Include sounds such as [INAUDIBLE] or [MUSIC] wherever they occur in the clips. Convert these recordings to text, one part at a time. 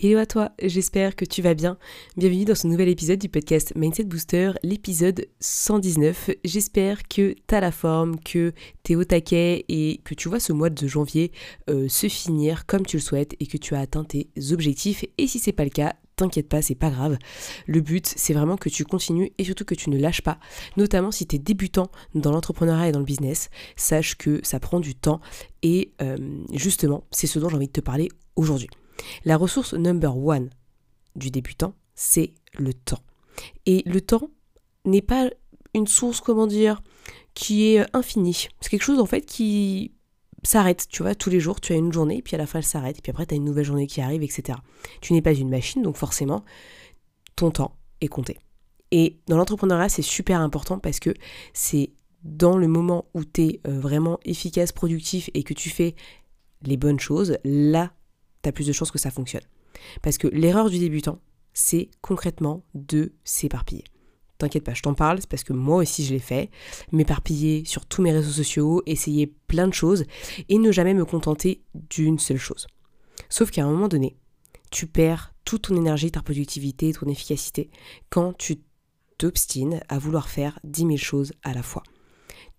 Hello à toi, j'espère que tu vas bien. Bienvenue dans ce nouvel épisode du podcast Mindset Booster, l'épisode 119. J'espère que t'as la forme, que t'es au taquet et que tu vois ce mois de janvier euh, se finir comme tu le souhaites et que tu as atteint tes objectifs. Et si c'est pas le cas, t'inquiète pas, c'est pas grave. Le but, c'est vraiment que tu continues et surtout que tu ne lâches pas. Notamment si tu es débutant dans l'entrepreneuriat et dans le business, sache que ça prend du temps et euh, justement, c'est ce dont j'ai envie de te parler aujourd'hui. La ressource number one du débutant, c'est le temps. Et le temps n'est pas une source, comment dire, qui est infinie. C'est quelque chose en fait qui s'arrête, tu vois, tous les jours, tu as une journée, puis à la fin elle s'arrête, puis après tu as une nouvelle journée qui arrive, etc. Tu n'es pas une machine, donc forcément, ton temps est compté. Et dans l'entrepreneuriat, c'est super important parce que c'est dans le moment où tu es euh, vraiment efficace, productif et que tu fais les bonnes choses, là tu plus de chances que ça fonctionne. Parce que l'erreur du débutant, c'est concrètement de s'éparpiller. T'inquiète pas, je t'en parle, c'est parce que moi aussi je l'ai fait, m'éparpiller sur tous mes réseaux sociaux, essayer plein de choses et ne jamais me contenter d'une seule chose. Sauf qu'à un moment donné, tu perds toute ton énergie, ta productivité, ton efficacité quand tu t'obstines à vouloir faire 10 000 choses à la fois.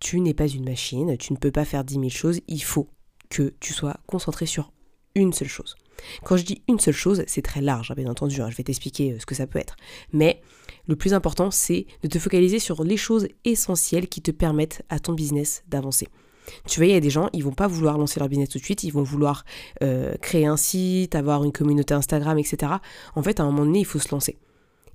Tu n'es pas une machine, tu ne peux pas faire 10 000 choses, il faut que tu sois concentré sur une seule chose. Quand je dis une seule chose, c'est très large, hein, bien entendu, hein, je vais t'expliquer euh, ce que ça peut être. Mais le plus important, c'est de te focaliser sur les choses essentielles qui te permettent à ton business d'avancer. Tu vois, il y a des gens, ils vont pas vouloir lancer leur business tout de suite, ils vont vouloir euh, créer un site, avoir une communauté Instagram, etc. En fait, à un moment donné, il faut se lancer.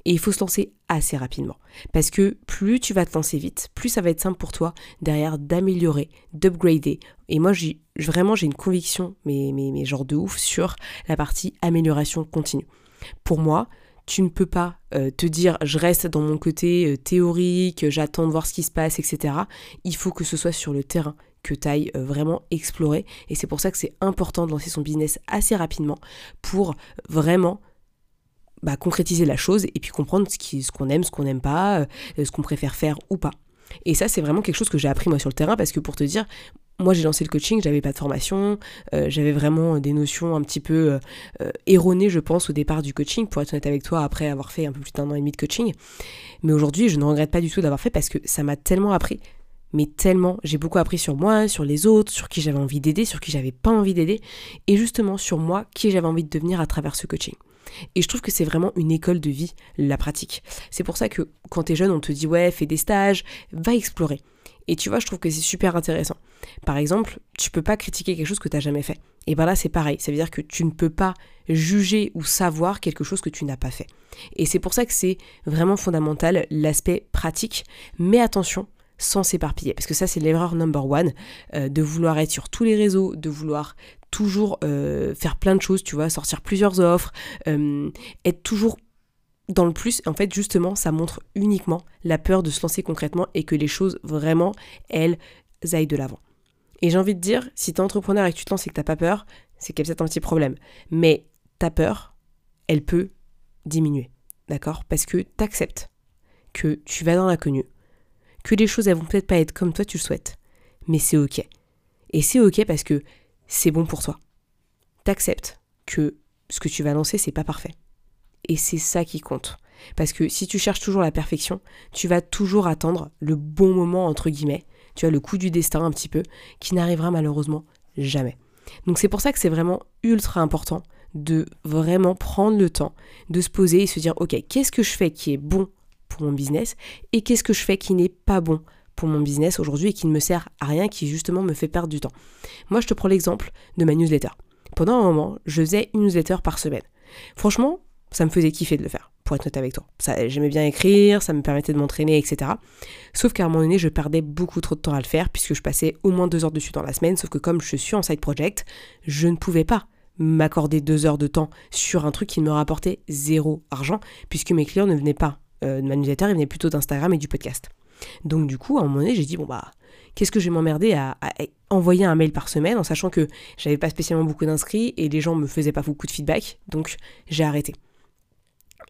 Et il faut se lancer assez rapidement. Parce que plus tu vas te lancer vite, plus ça va être simple pour toi derrière d'améliorer, d'upgrader. Et moi, vraiment, j'ai une conviction, mais genre de ouf, sur la partie amélioration continue. Pour moi, tu ne peux pas euh, te dire je reste dans mon côté euh, théorique, j'attends de voir ce qui se passe, etc. Il faut que ce soit sur le terrain que tu ailles euh, vraiment explorer. Et c'est pour ça que c'est important de lancer son business assez rapidement pour vraiment bah, concrétiser la chose et puis comprendre ce qu'on aime, ce qu'on n'aime pas, euh, ce qu'on préfère faire ou pas. Et ça, c'est vraiment quelque chose que j'ai appris moi sur le terrain parce que pour te dire, moi j'ai lancé le coaching, j'avais pas de formation, euh, j'avais vraiment des notions un petit peu euh, erronées, je pense, au départ du coaching, pour être honnête avec toi, après avoir fait un peu plus d'un an et demi de coaching. Mais aujourd'hui, je ne regrette pas du tout d'avoir fait parce que ça m'a tellement appris. Mais tellement, j'ai beaucoup appris sur moi, sur les autres, sur qui j'avais envie d'aider, sur qui j'avais pas envie d'aider, et justement sur moi, qui j'avais envie de devenir à travers ce coaching. Et je trouve que c'est vraiment une école de vie, la pratique. C'est pour ça que quand t'es jeune, on te dit ouais, fais des stages, va explorer. Et tu vois, je trouve que c'est super intéressant. Par exemple, tu peux pas critiquer quelque chose que tu n'as jamais fait. Et ben là, c'est pareil. Ça veut dire que tu ne peux pas juger ou savoir quelque chose que tu n'as pas fait. Et c'est pour ça que c'est vraiment fondamental l'aspect pratique. Mais attention, sans s'éparpiller. Parce que ça, c'est l'erreur number one, euh, de vouloir être sur tous les réseaux, de vouloir toujours euh, faire plein de choses, tu vois, sortir plusieurs offres, euh, être toujours dans le plus. En fait, justement, ça montre uniquement la peur de se lancer concrètement et que les choses, vraiment, elles, aillent de l'avant. Et j'ai envie de dire, si tu es entrepreneur et que tu te lances et que tu pas peur, c'est qu'il y un petit problème. Mais ta peur, elle peut diminuer. D'accord? Parce que tu acceptes que tu vas dans l'inconnu, que les choses elles vont peut-être pas être comme toi tu le souhaites, mais c'est ok. Et c'est ok parce que c'est bon pour toi. T'acceptes que ce que tu vas lancer c'est pas parfait. Et c'est ça qui compte. Parce que si tu cherches toujours la perfection, tu vas toujours attendre le bon moment entre guillemets, tu as le coup du destin un petit peu, qui n'arrivera malheureusement jamais. Donc c'est pour ça que c'est vraiment ultra important de vraiment prendre le temps de se poser et se dire ok qu'est-ce que je fais qui est bon pour mon business et qu'est-ce que je fais qui n'est pas bon pour mon business aujourd'hui et qui ne me sert à rien, qui justement me fait perdre du temps. Moi, je te prends l'exemple de ma newsletter. Pendant un moment, je faisais une newsletter par semaine. Franchement, ça me faisait kiffer de le faire, pour être honnête avec toi. J'aimais bien écrire, ça me permettait de m'entraîner, etc. Sauf qu'à un moment donné, je perdais beaucoup trop de temps à le faire, puisque je passais au moins deux heures dessus dans la semaine, sauf que comme je suis en side project, je ne pouvais pas m'accorder deux heures de temps sur un truc qui me rapportait zéro argent, puisque mes clients ne venaient pas euh, de ma newsletter, il venait plutôt d'Instagram et du podcast. Donc du coup, à un moment donné, j'ai dit, bon bah, qu'est-ce que je vais m'emmerder à, envoyer un mail par semaine en sachant que j'avais pas spécialement beaucoup d'inscrits et les gens me faisaient pas beaucoup de feedback, donc j'ai arrêté.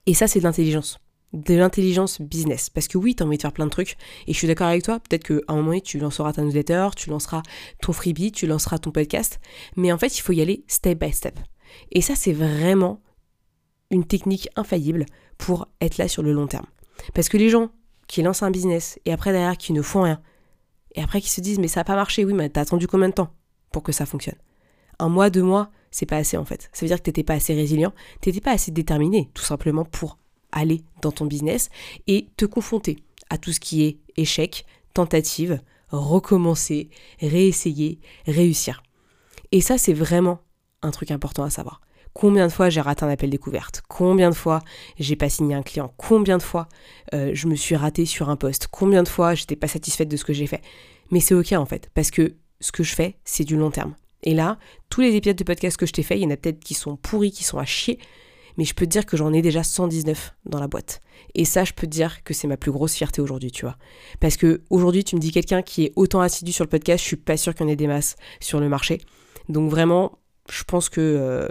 Et ça, c'est de l'intelligence. De l'intelligence business. Parce que oui, tu as envie de faire plein de trucs. Et je suis d'accord avec toi. Peut-être qu'à un moment donné, tu lanceras ta newsletter, tu lanceras ton freebie, tu lanceras ton podcast. Mais en fait, il faut y aller step by step. Et ça, c'est vraiment une technique infaillible pour être là sur le long terme. Parce que les gens qui lancent un business et après derrière qui ne font rien, et après qui se disent mais ça n'a pas marché, oui mais t'as attendu combien de temps pour que ça fonctionne? Un mois, deux mois, c'est pas assez en fait. Ça veut dire que t'étais pas assez résilient, t'étais pas assez déterminé tout simplement pour aller dans ton business et te confronter à tout ce qui est échec, tentative, recommencer, réessayer, réussir. Et ça c'est vraiment un truc important à savoir. Combien de fois j'ai raté un appel découverte Combien de fois j'ai pas signé un client Combien de fois euh, je me suis raté sur un poste Combien de fois j'étais pas satisfaite de ce que j'ai fait Mais c'est ok en fait, parce que ce que je fais, c'est du long terme. Et là, tous les épisodes de podcast que je t'ai fait, il y en a peut-être qui sont pourris, qui sont à chier, mais je peux te dire que j'en ai déjà 119 dans la boîte. Et ça, je peux te dire que c'est ma plus grosse fierté aujourd'hui, tu vois. Parce que aujourd'hui, tu me dis quelqu'un qui est autant assidu sur le podcast, je suis pas sûre qu'il y en ait des masses sur le marché. Donc vraiment, je pense que euh,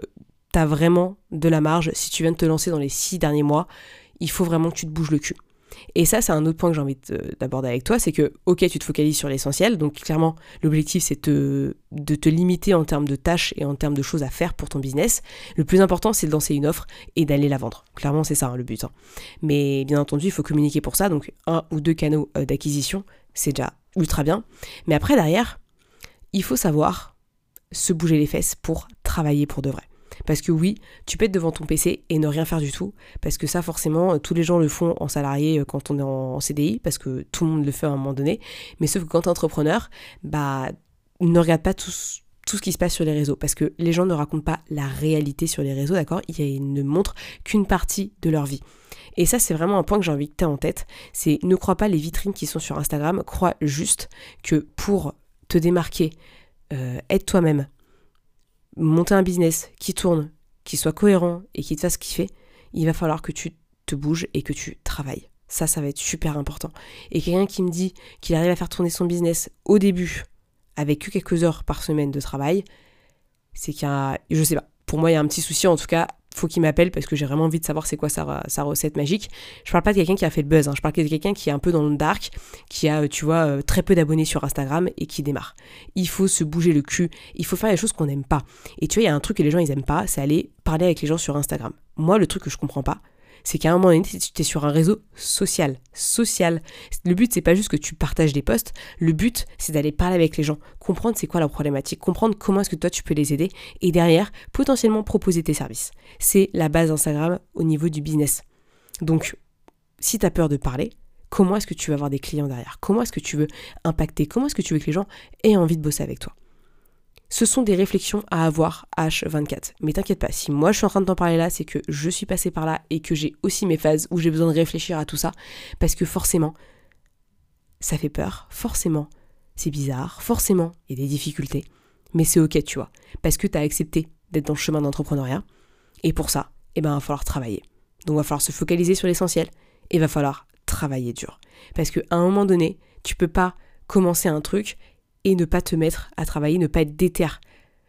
tu as vraiment de la marge. Si tu viens de te lancer dans les six derniers mois, il faut vraiment que tu te bouges le cul. Et ça, c'est un autre point que j'ai envie d'aborder avec toi, c'est que, ok, tu te focalises sur l'essentiel, donc clairement, l'objectif, c'est de te limiter en termes de tâches et en termes de choses à faire pour ton business. Le plus important, c'est de lancer une offre et d'aller la vendre. Clairement, c'est ça hein, le but. Hein. Mais bien entendu, il faut communiquer pour ça, donc un ou deux canaux euh, d'acquisition, c'est déjà ultra bien. Mais après, derrière, il faut savoir se bouger les fesses pour travailler pour de vrai. Parce que oui, tu peux être devant ton PC et ne rien faire du tout, parce que ça forcément, euh, tous les gens le font en salarié euh, quand on est en CDI, parce que tout le monde le fait à un moment donné, mais sauf que quand tu es entrepreneur, bah ne regarde pas tout, tout ce qui se passe sur les réseaux, parce que les gens ne racontent pas la réalité sur les réseaux, d'accord? Ils ne montrent qu'une partie de leur vie. Et ça, c'est vraiment un point que j'ai envie que tu aies en tête, c'est ne crois pas les vitrines qui sont sur Instagram, crois juste que pour te démarquer, euh, être toi-même, monter un business qui tourne, qui soit cohérent et qui te fasse kiffer, il va falloir que tu te bouges et que tu travailles. Ça, ça va être super important. Et quelqu'un qui me dit qu'il arrive à faire tourner son business au début avec que quelques heures par semaine de travail, c'est qu'il je sais pas, pour moi il y a un petit souci en tout cas faut qu'il m'appelle parce que j'ai vraiment envie de savoir c'est quoi sa, recette magique. Je parle pas de quelqu'un qui a fait le buzz, hein. je parle de quelqu'un qui est un peu dans le dark, qui a, tu vois, euh, très peu d'abonnés sur Instagram et qui démarre. Il faut se bouger le cul, il faut faire les choses qu'on n'aime pas. Et tu vois, il y a un truc que les gens ils aiment pas, c'est aller parler avec les gens sur Instagram. Moi, le truc que je comprends pas, c'est qu'à un moment donné, tu es sur un réseau social. Social. Le but, c'est pas juste que tu partages des posts. Le but, c'est d'aller parler avec les gens, comprendre c'est quoi leur problématique, comprendre comment est-ce que toi tu peux les aider et derrière, potentiellement proposer tes services. C'est la base d'Instagram au niveau du business. Donc, si tu as peur de parler, comment est-ce que tu vas avoir des clients derrière? Comment est-ce que tu veux impacter? Comment est-ce que tu veux que les gens aient envie de bosser avec toi? Ce sont des réflexions à avoir H24. Mais t'inquiète pas, si moi je suis en train de t'en parler là, c'est que je suis passé par là et que j'ai aussi mes phases où j'ai besoin de réfléchir à tout ça. Parce que forcément, ça fait peur, forcément, c'est bizarre, forcément, il y a des difficultés. Mais c'est ok, tu vois. Parce que t'as accepté d'être dans le chemin d'entrepreneuriat. Et pour ça, eh ben, il va falloir travailler. Donc il va falloir se focaliser sur l'essentiel et il va falloir travailler dur. Parce qu'à un moment donné, tu peux pas commencer un truc et ne pas te mettre à travailler, ne pas être déter.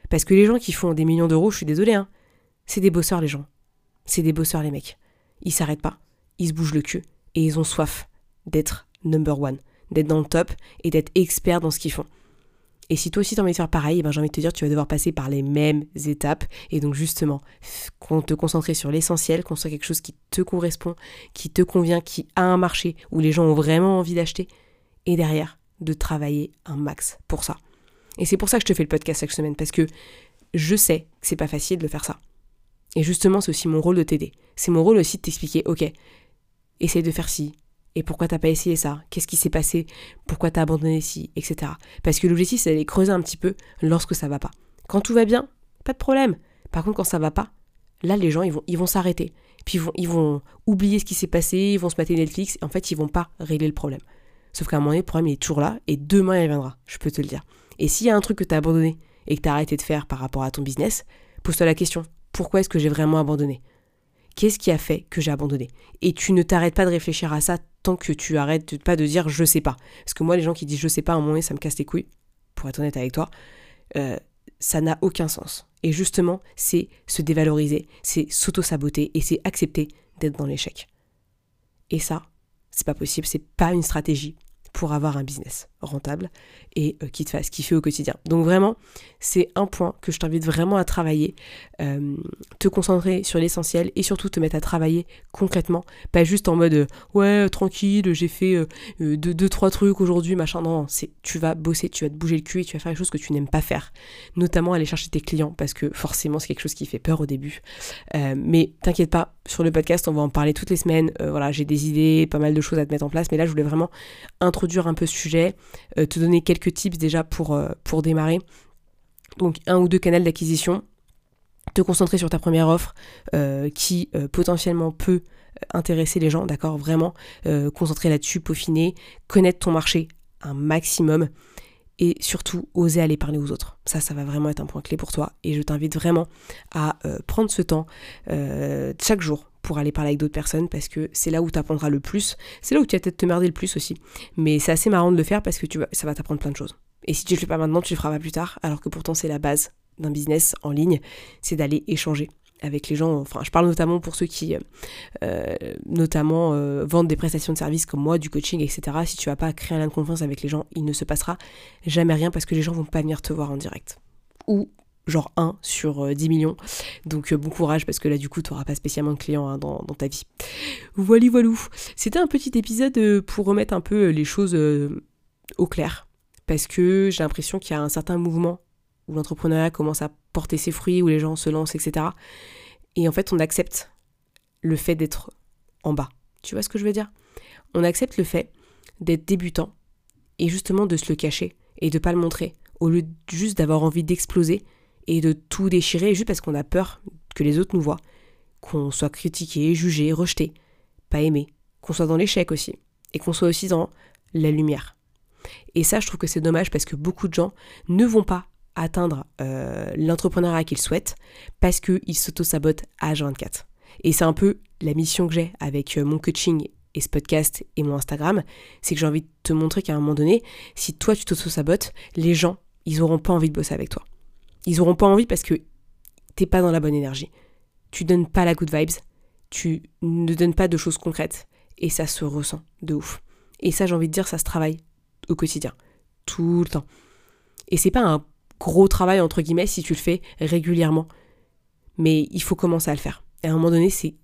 Parce que les gens qui font des millions d'euros, je suis désolé, hein, c'est des bosseurs les gens. C'est des bosseurs les mecs. Ils s'arrêtent pas, ils se bougent le cul et ils ont soif d'être number one, d'être dans le top et d'être expert dans ce qu'ils font. Et si toi aussi t'as envie de faire pareil, ben j'ai envie de te dire tu vas devoir passer par les mêmes étapes. Et donc justement, te concentrer sur l'essentiel, construire quelque chose qui te correspond, qui te convient, qui a un marché où les gens ont vraiment envie d'acheter. Et derrière, de travailler un max pour ça. Et c'est pour ça que je te fais le podcast chaque semaine, parce que je sais que c'est pas facile de faire ça. Et justement, c'est aussi mon rôle de t'aider. C'est mon rôle aussi de t'expliquer, ok, essaye de faire ci, et pourquoi t'as pas essayé ça? Qu'est-ce qui s'est passé? Pourquoi t'as abandonné ci Etc. Parce que l'objectif, c'est d'aller creuser un petit peu lorsque ça va pas. Quand tout va bien, pas de problème. Par contre, quand ça va pas, là, les gens, ils vont, ils vont s'arrêter. Puis ils vont, ils vont oublier ce qui s'est passé, ils vont se mater Netflix, et en fait, ils vont pas régler le problème. Sauf qu'à un moment donné, le problème est toujours là et demain il reviendra, je peux te le dire. Et s'il y a un truc que tu as abandonné et que tu as arrêté de faire par rapport à ton business, pose-toi la question pourquoi est-ce que j'ai vraiment abandonné? Qu'est-ce qui a fait que j'ai abandonné? Et tu ne t'arrêtes pas de réfléchir à ça tant que tu arrêtes pas de dire je sais pas. Parce que moi, les gens qui disent je sais pas, à un moment donné, ça me casse les couilles, pour être honnête avec toi. Euh, ça n'a aucun sens. Et justement, c'est se dévaloriser, c'est s'auto-saboter et c'est accepter d'être dans l'échec. Et ça, c'est pas possible, c'est pas une stratégie pour avoir un business rentable et euh, qui te fasse kiffer au quotidien. Donc vraiment, c'est un point que je t'invite vraiment à travailler, euh, te concentrer sur l'essentiel et surtout te mettre à travailler concrètement, pas juste en mode euh, ouais tranquille, j'ai fait deux, trois trucs aujourd'hui, machin. Non, c'est tu vas bosser, tu vas te bouger le cul et tu vas faire les choses que tu n'aimes pas faire, notamment aller chercher tes clients parce que forcément c'est quelque chose qui fait peur au début. mais t'inquiète pas, sur le podcast on va en parler toutes les semaines. voilà, j'ai des idées, pas mal de choses à te mettre en place, mais là je voulais vraiment introduire un peu ce sujet, te donner quelques tips déjà pour, euh, pour démarrer. Donc un ou deux canaux d'acquisition, te concentrer sur ta première offre euh, qui euh, potentiellement peut intéresser les gens, d'accord Vraiment, concentrer là-dessus, peaufiner, connaître ton marché un maximum et surtout oser aller parler aux autres. Ça, ça va vraiment être un point clé pour toi et je t'invite vraiment à prendre ce temps chaque jour pour aller parler avec d'autres personnes parce que c'est là où tu apprendras le plus. C'est là où tu vas peut-être te merder le plus aussi. Mais c'est assez marrant de le faire parce que ça va t'apprendre plein de choses. Et si tu le fais pas maintenant, tu le feras pas plus tard, alors que pourtant c'est la base d'un business en ligne, c'est d'aller échanger avec les gens. Enfin, je parle notamment pour ceux qui, euh, notamment, euh, vendent des prestations de services comme moi, du coaching, etc. Si tu vas pas créer un lien de confiance avec les gens, il ne se passera jamais rien parce que les gens vont pas venir te voir en direct. Ou genre 1 sur 10 euh, millions. Donc euh, bon courage parce que là du coup tu n'auras pas spécialement de clients hein, dans, ta vie. Voilà voilou. C'était un petit épisode euh, pour remettre un peu les choses au clair. Parce que j'ai l'impression qu'il y a un certain mouvement où l'entrepreneuriat commence à porter ses fruits, où les gens se lancent, etc. Et en fait on accepte le fait d'être en bas. Tu vois ce que je veux dire? On accepte le fait d'être débutant et justement de se le cacher et de pas le montrer au lieu juste d'avoir envie d'exploser et de tout déchirer juste parce qu'on a peur que les autres nous voient, qu'on soit critiqué, jugé, rejeté, pas aimé, qu'on soit dans l'échec aussi, et qu'on soit aussi dans la lumière. Et ça, je trouve que c'est dommage parce que beaucoup de gens ne vont pas atteindre euh, l'entrepreneuriat qu'ils souhaitent parce qu'ils s'auto-sabotent à H24. Et c'est un peu la mission que j'ai avec euh, mon coaching et ce podcast et mon Instagram, c'est que j'ai envie de te montrer qu'à un moment donné, si toi tu t'auto-sabotes, les gens, ils auront pas envie de bosser avec toi. Ils auront pas envie parce que t'es pas dans la bonne énergie. Tu donnes pas la good vibes, tu ne donnes pas de choses concrètes et ça se ressent de ouf. Et ça, j'ai envie de dire, ça se travaille au quotidien, tout le temps. Et c'est pas un gros travail entre guillemets si tu le fais régulièrement, mais il faut commencer à le faire. Et à un moment donné, c'est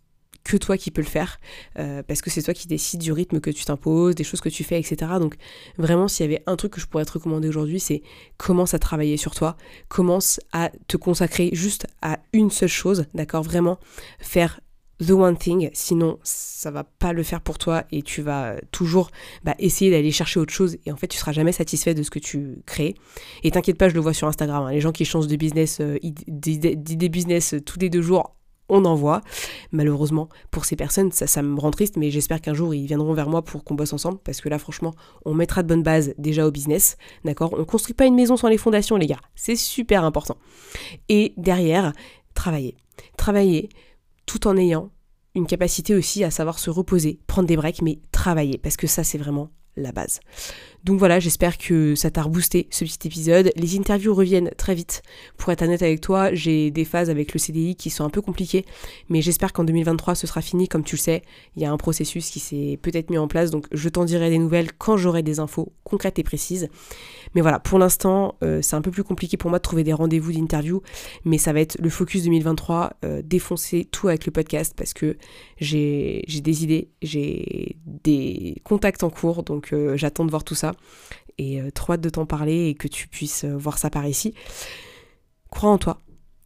que toi qui peux le faire, euh, parce que c'est toi qui décides du rythme que tu t'imposes, des choses que tu fais, etc. Donc vraiment, s'il y avait un truc que je pourrais te recommander aujourd'hui, c'est commence à travailler sur toi, commence à te consacrer juste à une seule chose, d'accord? Vraiment faire the one thing, sinon ça va pas le faire pour toi et tu vas toujours bah, essayer d'aller chercher autre chose et en fait tu seras jamais satisfait de ce que tu crées. Et t'inquiète pas, je le vois sur Instagram, hein, les gens qui changent de business, euh, business tous les deux jours, on en voit. Malheureusement, pour ces personnes, ça, ça me rend triste, mais j'espère qu'un jour ils viendront vers moi pour qu'on bosse ensemble, parce que là, franchement, on mettra de bonnes bases déjà au business, d'accord? On construit pas une maison sans les fondations, les gars. C'est super important. Et derrière, travailler. Travailler tout en ayant une capacité aussi à savoir se reposer, prendre des breaks, mais travailler, parce que ça, c'est vraiment la base. Donc voilà, j'espère que ça t'a reboosté ce petit épisode. Les interviews reviennent très vite. Pour être honnête avec toi, j'ai des phases avec le CDI qui sont un peu compliquées, mais j'espère qu'en 2023 ce sera fini. Comme tu le sais, il y a un processus qui s'est peut-être mis en place, donc je t'en dirai des nouvelles quand j'aurai des infos concrètes et précises. Mais voilà, pour l'instant, euh, c'est un peu plus compliqué pour moi de trouver des rendez-vous d'interview, mais ça va être le focus 2023, euh, défoncer tout avec le podcast parce que j'ai des idées, j'ai des contacts en cours, donc euh, j'attends de voir tout ça et trop hâte de t'en parler et que tu puisses voir ça par ici. Crois en toi,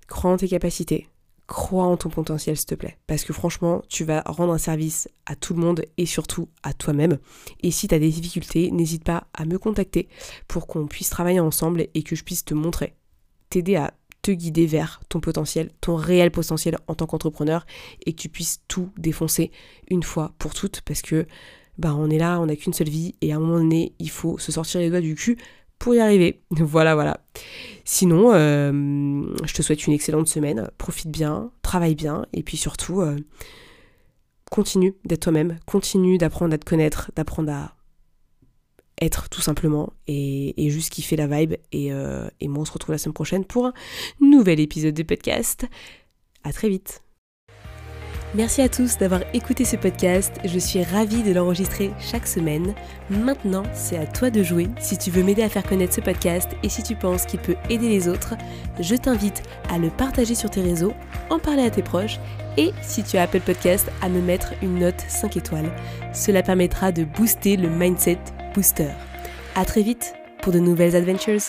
crois en tes capacités, crois en ton potentiel, s'il te plaît. Parce que franchement, tu vas rendre un service à tout le monde et surtout à toi-même. Et si tu as des difficultés, n'hésite pas à me contacter pour qu'on puisse travailler ensemble et que je puisse te montrer, t'aider à te guider vers ton potentiel, ton réel potentiel en tant qu'entrepreneur et que tu puisses tout défoncer une fois pour toutes parce que bah on est là, on n'a qu'une seule vie et à un moment donné, il faut se sortir les doigts du cul pour y arriver. [LAUGHS] Voilà, voilà. Sinon, euh, je te souhaite une excellente semaine. Profite bien, travaille bien, et puis surtout, euh, continue d'être toi-même, continue d'apprendre à te connaître, d'apprendre à être tout simplement et, juste kiffer la vibe. Et, euh, et moi, on se retrouve la semaine prochaine pour un nouvel épisode de podcast. À très vite. Merci à tous d'avoir écouté ce podcast, je suis ravie de l'enregistrer chaque semaine. Maintenant, c'est à toi de jouer. Si tu veux m'aider à faire connaître ce podcast et si tu penses qu'il peut aider les autres, je t'invite à le partager sur tes réseaux, en parler à tes proches et si tu as Apple Podcast, à me mettre une note 5 étoiles. Cela permettra de booster le mindset booster. A très vite pour de nouvelles adventures.